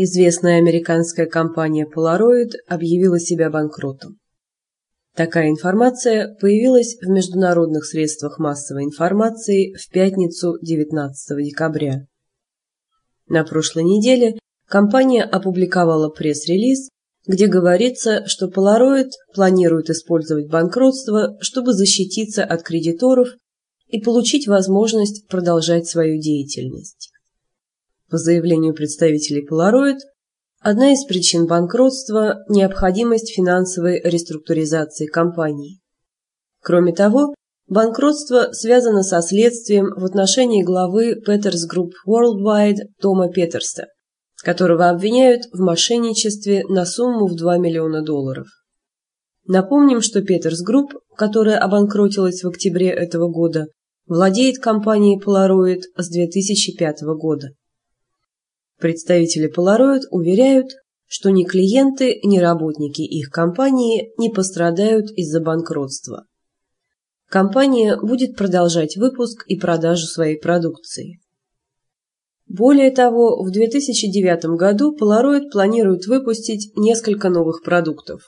известная американская компания Polaroid объявила себя банкротом. Такая информация появилась в международных средствах массовой информации в пятницу 19 декабря. На прошлой неделе компания опубликовала пресс-релиз, где говорится, что Polaroid планирует использовать банкротство, чтобы защититься от кредиторов и получить возможность продолжать свою деятельность. По заявлению представителей Polaroid, одна из причин банкротства – необходимость финансовой реструктуризации компании. Кроме того, банкротство связано со следствием в отношении главы Peters Group Worldwide Тома Петерса, которого обвиняют в мошенничестве на сумму в 2 миллиона долларов. Напомним, что Peters Group, которая обанкротилась в октябре этого года, владеет компанией Polaroid с 2005 года. Представители Polaroid уверяют, что ни клиенты, ни работники их компании не пострадают из-за банкротства. Компания будет продолжать выпуск и продажу своей продукции. Более того, в 2009 году Polaroid планирует выпустить несколько новых продуктов.